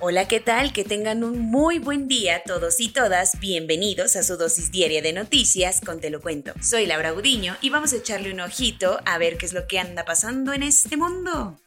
Hola, ¿qué tal? Que tengan un muy buen día todos y todas. Bienvenidos a su dosis diaria de noticias con Te lo cuento. Soy Laura Gudiño y vamos a echarle un ojito a ver qué es lo que anda pasando en este mundo.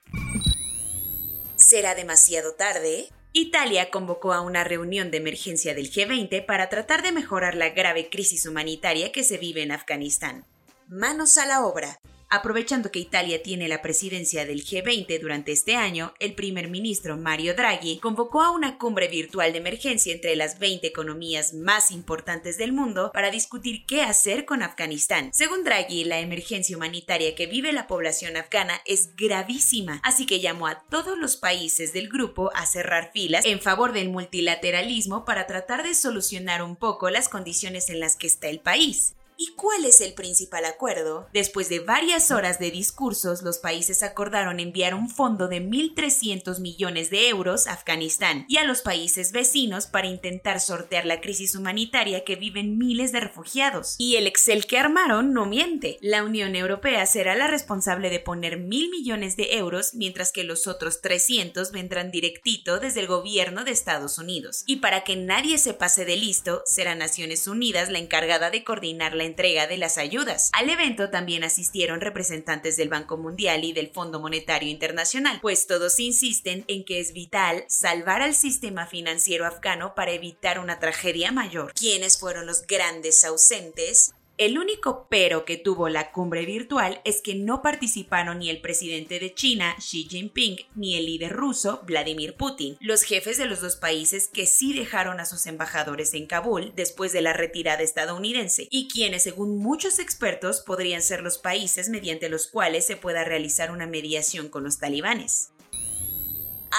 ¿Será demasiado tarde? Italia convocó a una reunión de emergencia del G20 para tratar de mejorar la grave crisis humanitaria que se vive en Afganistán. Manos a la obra. Aprovechando que Italia tiene la presidencia del G20 durante este año, el primer ministro Mario Draghi convocó a una cumbre virtual de emergencia entre las 20 economías más importantes del mundo para discutir qué hacer con Afganistán. Según Draghi, la emergencia humanitaria que vive la población afgana es gravísima, así que llamó a todos los países del grupo a cerrar filas en favor del multilateralismo para tratar de solucionar un poco las condiciones en las que está el país. ¿Y cuál es el principal acuerdo? Después de varias horas de discursos, los países acordaron enviar un fondo de 1.300 millones de euros a Afganistán y a los países vecinos para intentar sortear la crisis humanitaria que viven miles de refugiados. Y el Excel que armaron no miente. La Unión Europea será la responsable de poner mil millones de euros, mientras que los otros 300 vendrán directito desde el gobierno de Estados Unidos. Y para que nadie se pase de listo, será Naciones Unidas la encargada de coordinar la entrega de las ayudas. Al evento también asistieron representantes del Banco Mundial y del Fondo Monetario Internacional, pues todos insisten en que es vital salvar al sistema financiero afgano para evitar una tragedia mayor. ¿Quiénes fueron los grandes ausentes? El único pero que tuvo la cumbre virtual es que no participaron ni el presidente de China, Xi Jinping, ni el líder ruso, Vladimir Putin, los jefes de los dos países que sí dejaron a sus embajadores en Kabul después de la retirada estadounidense, y quienes, según muchos expertos, podrían ser los países mediante los cuales se pueda realizar una mediación con los talibanes.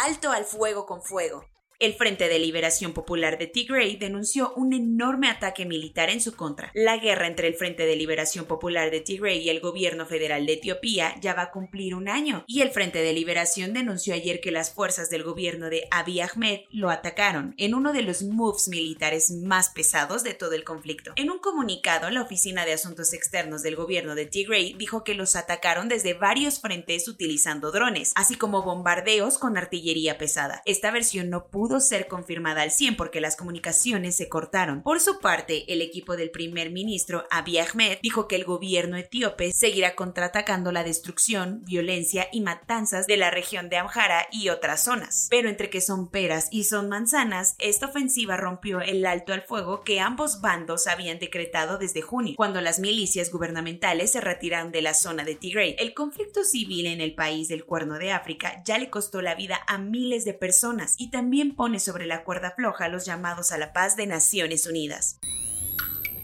Alto al fuego con fuego. El Frente de Liberación Popular de Tigray denunció un enorme ataque militar en su contra. La guerra entre el Frente de Liberación Popular de Tigray y el gobierno federal de Etiopía ya va a cumplir un año, y el Frente de Liberación denunció ayer que las fuerzas del gobierno de Abiy Ahmed lo atacaron en uno de los moves militares más pesados de todo el conflicto. En un comunicado, la Oficina de Asuntos Externos del gobierno de Tigray dijo que los atacaron desde varios frentes utilizando drones, así como bombardeos con artillería pesada. Esta versión no pudo ser confirmada al 100 porque las comunicaciones se cortaron. Por su parte, el equipo del primer ministro Abiy Ahmed dijo que el gobierno etíope seguirá contraatacando la destrucción, violencia y matanzas de la región de Amhara y otras zonas. Pero entre que son peras y son manzanas, esta ofensiva rompió el alto al fuego que ambos bandos habían decretado desde junio, cuando las milicias gubernamentales se retiraron de la zona de Tigray. El conflicto civil en el país del Cuerno de África ya le costó la vida a miles de personas y también pone sobre la cuerda floja los llamados a la paz de Naciones Unidas.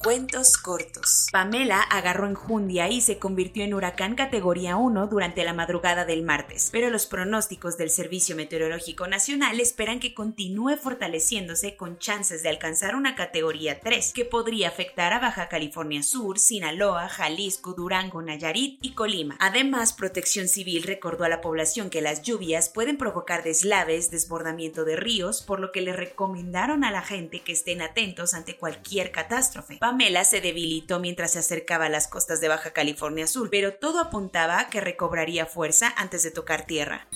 Cuentos cortos. Pamela agarró enjundia y se convirtió en huracán categoría 1 durante la madrugada del martes, pero los pronósticos del Servicio Meteorológico Nacional esperan que continúe fortaleciéndose con chances de alcanzar una categoría 3, que podría afectar a Baja California Sur, Sinaloa, Jalisco, Durango, Nayarit y Colima. Además, Protección Civil recordó a la población que las lluvias pueden provocar deslaves, desbordamiento de ríos, por lo que le recomendaron a la gente que estén atentos ante cualquier catástrofe. Pamela se debilitó mientras se acercaba a las costas de Baja California Sur, pero todo apuntaba a que recobraría fuerza antes de tocar tierra.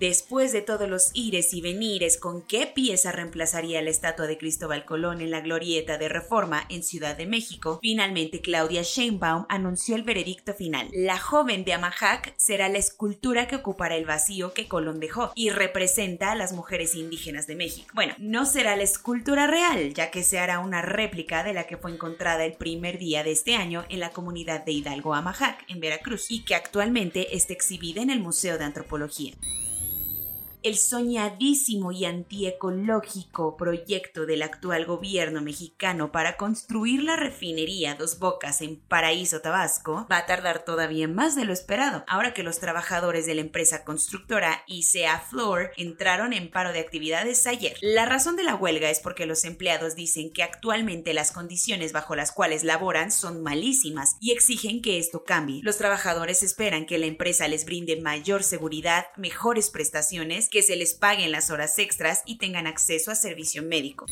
Después de todos los ires y venires con qué pieza reemplazaría la estatua de Cristóbal Colón en la glorieta de Reforma en Ciudad de México, finalmente Claudia Sheinbaum anunció el veredicto final. La joven de Amajac será la escultura que ocupará el vacío que Colón dejó y representa a las mujeres indígenas de México. Bueno, no será la escultura real, ya que se hará una réplica de la que fue encontrada el primer día de este año en la comunidad de Hidalgo Amajac, en Veracruz, y que actualmente está exhibida en el Museo de Antropología el soñadísimo y antiecológico proyecto del actual gobierno mexicano para construir la refinería Dos Bocas en Paraíso, Tabasco, va a tardar todavía más de lo esperado, ahora que los trabajadores de la empresa constructora ICA entraron en paro de actividades ayer. La razón de la huelga es porque los empleados dicen que actualmente las condiciones bajo las cuales laboran son malísimas y exigen que esto cambie. Los trabajadores esperan que la empresa les brinde mayor seguridad, mejores prestaciones que se les paguen las horas extras y tengan acceso a servicio médico.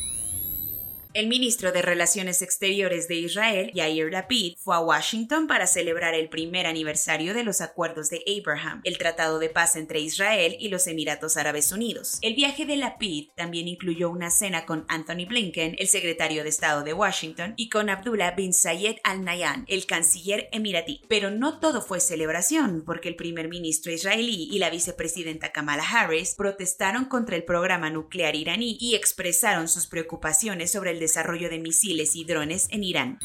El ministro de Relaciones Exteriores de Israel, Yair Lapid, fue a Washington para celebrar el primer aniversario de los acuerdos de Abraham, el tratado de paz entre Israel y los Emiratos Árabes Unidos. El viaje de Lapid también incluyó una cena con Anthony Blinken, el secretario de Estado de Washington, y con Abdullah bin Zayed Al Nahyan, el canciller emiratí. Pero no todo fue celebración, porque el primer ministro israelí y la vicepresidenta Kamala Harris protestaron contra el programa nuclear iraní y expresaron sus preocupaciones sobre el desarrollo de misiles y drones en Irán.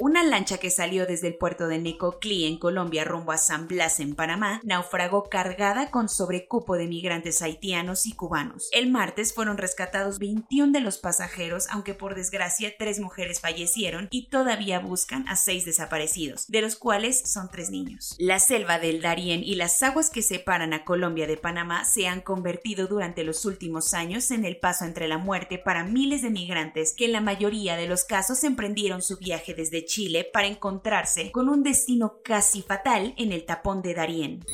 Una lancha que salió desde el puerto de Necoclí en Colombia rumbo a San Blas en Panamá naufragó cargada con sobrecupo de migrantes haitianos y cubanos. El martes fueron rescatados 21 de los pasajeros, aunque por desgracia tres mujeres fallecieron y todavía buscan a seis desaparecidos, de los cuales son tres niños. La selva del Darién y las aguas que separan a Colombia de Panamá se han convertido durante los últimos años en el paso entre la muerte para miles de migrantes que en la mayoría de los casos emprendieron su viaje desde Chile para encontrarse con un destino casi fatal en el tapón de Darién.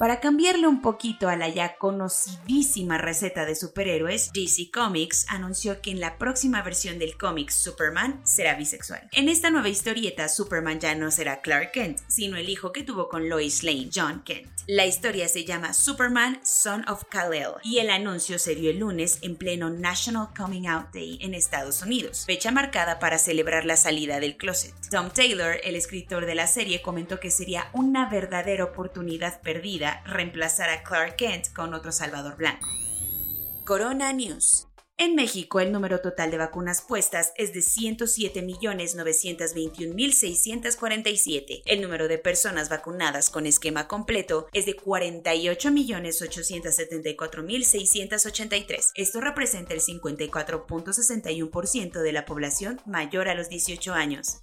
Para cambiarle un poquito a la ya conocidísima receta de superhéroes, DC Comics anunció que en la próxima versión del cómic Superman será bisexual. En esta nueva historieta, Superman ya no será Clark Kent, sino el hijo que tuvo con Lois Lane, John Kent. La historia se llama Superman, Son of Kal-El, y el anuncio se dio el lunes en pleno National Coming Out Day en Estados Unidos, fecha marcada para celebrar la salida del closet. Tom Taylor, el escritor de la serie, comentó que sería una verdadera oportunidad perdida reemplazar a Clark Kent con otro Salvador Blanco. Corona News. En México, el número total de vacunas puestas es de 107.921.647. El número de personas vacunadas con esquema completo es de 48.874.683. Esto representa el 54.61% de la población mayor a los 18 años.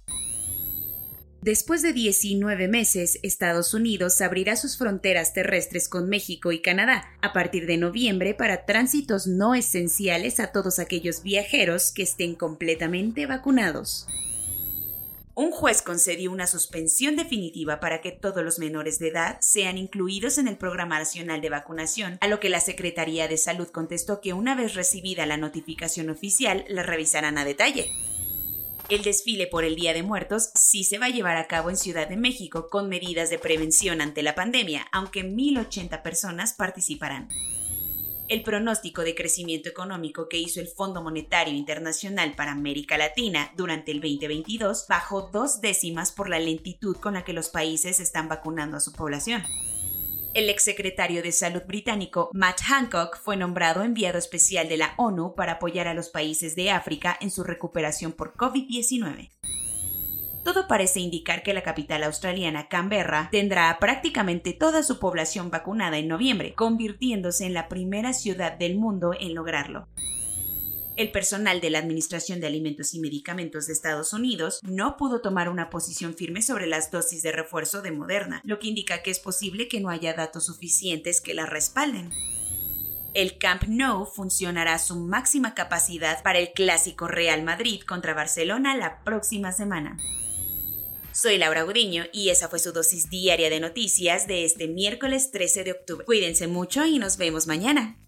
Después de 19 meses, Estados Unidos abrirá sus fronteras terrestres con México y Canadá a partir de noviembre para tránsitos no esenciales a todos aquellos viajeros que estén completamente vacunados. Un juez concedió una suspensión definitiva para que todos los menores de edad sean incluidos en el Programa Nacional de Vacunación, a lo que la Secretaría de Salud contestó que una vez recibida la notificación oficial la revisarán a detalle. El desfile por el Día de Muertos sí se va a llevar a cabo en Ciudad de México con medidas de prevención ante la pandemia, aunque 1.080 personas participarán. El pronóstico de crecimiento económico que hizo el Fondo Monetario Internacional para América Latina durante el 2022 bajó dos décimas por la lentitud con la que los países están vacunando a su población. El exsecretario de Salud británico Matt Hancock fue nombrado enviado especial de la ONU para apoyar a los países de África en su recuperación por COVID-19. Todo parece indicar que la capital australiana, Canberra, tendrá prácticamente toda su población vacunada en noviembre, convirtiéndose en la primera ciudad del mundo en lograrlo el personal de la Administración de Alimentos y Medicamentos de Estados Unidos no pudo tomar una posición firme sobre las dosis de refuerzo de Moderna, lo que indica que es posible que no haya datos suficientes que la respalden. El Camp Nou funcionará a su máxima capacidad para el clásico Real Madrid contra Barcelona la próxima semana. Soy Laura Gudiño y esa fue su dosis diaria de noticias de este miércoles 13 de octubre. Cuídense mucho y nos vemos mañana.